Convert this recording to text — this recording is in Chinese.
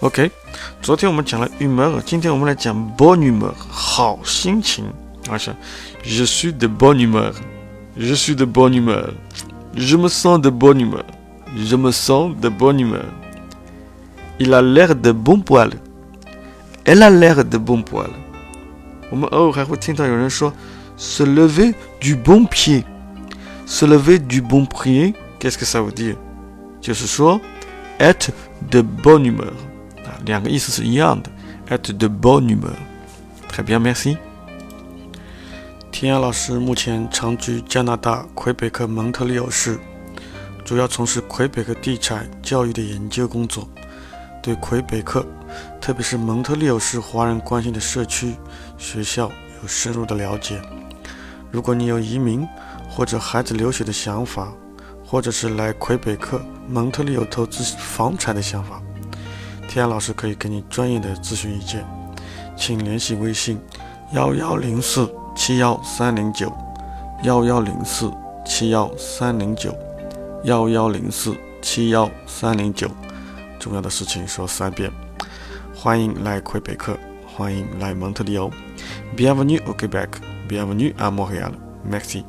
OK，昨天我们讲了 humeur，今天我们来讲 bonne humeur，好心情。啊是，Je suis de bonne humeur，Je suis de bonne humeur，Je me sens de bonne humeur，Je me sens de bonne humeur。Il a l'air de bon poil，Elle a l'air de bon poil。我们偶尔还会听到有人说，se lever du bon pied，se lever du bon pied，qu'est-ce que ça veut dire？就是说，être de bonne humeur。 两个意思是一样的 At the bonne humeur。Très bien, merci。天涯老师目前长居加拿大魁北克蒙特利尔市，主要从事魁北克地产教育的研究工作，对魁北克，特别是蒙特利尔市华人关心的社区、学校有深入的了解。如果你有移民或者孩子留学的想法，或者是来魁北克蒙特利尔投资房产的想法，天涯老师可以给你专业的咨询意见，请联系微信幺幺零四七幺三零九幺幺零四七幺三零九幺幺零四七幺三零九。重要的事情说三遍。欢迎来魁北克，欢迎来蒙特利尔。Bienvenue au Québec, bienvenue à Montréal. Merci.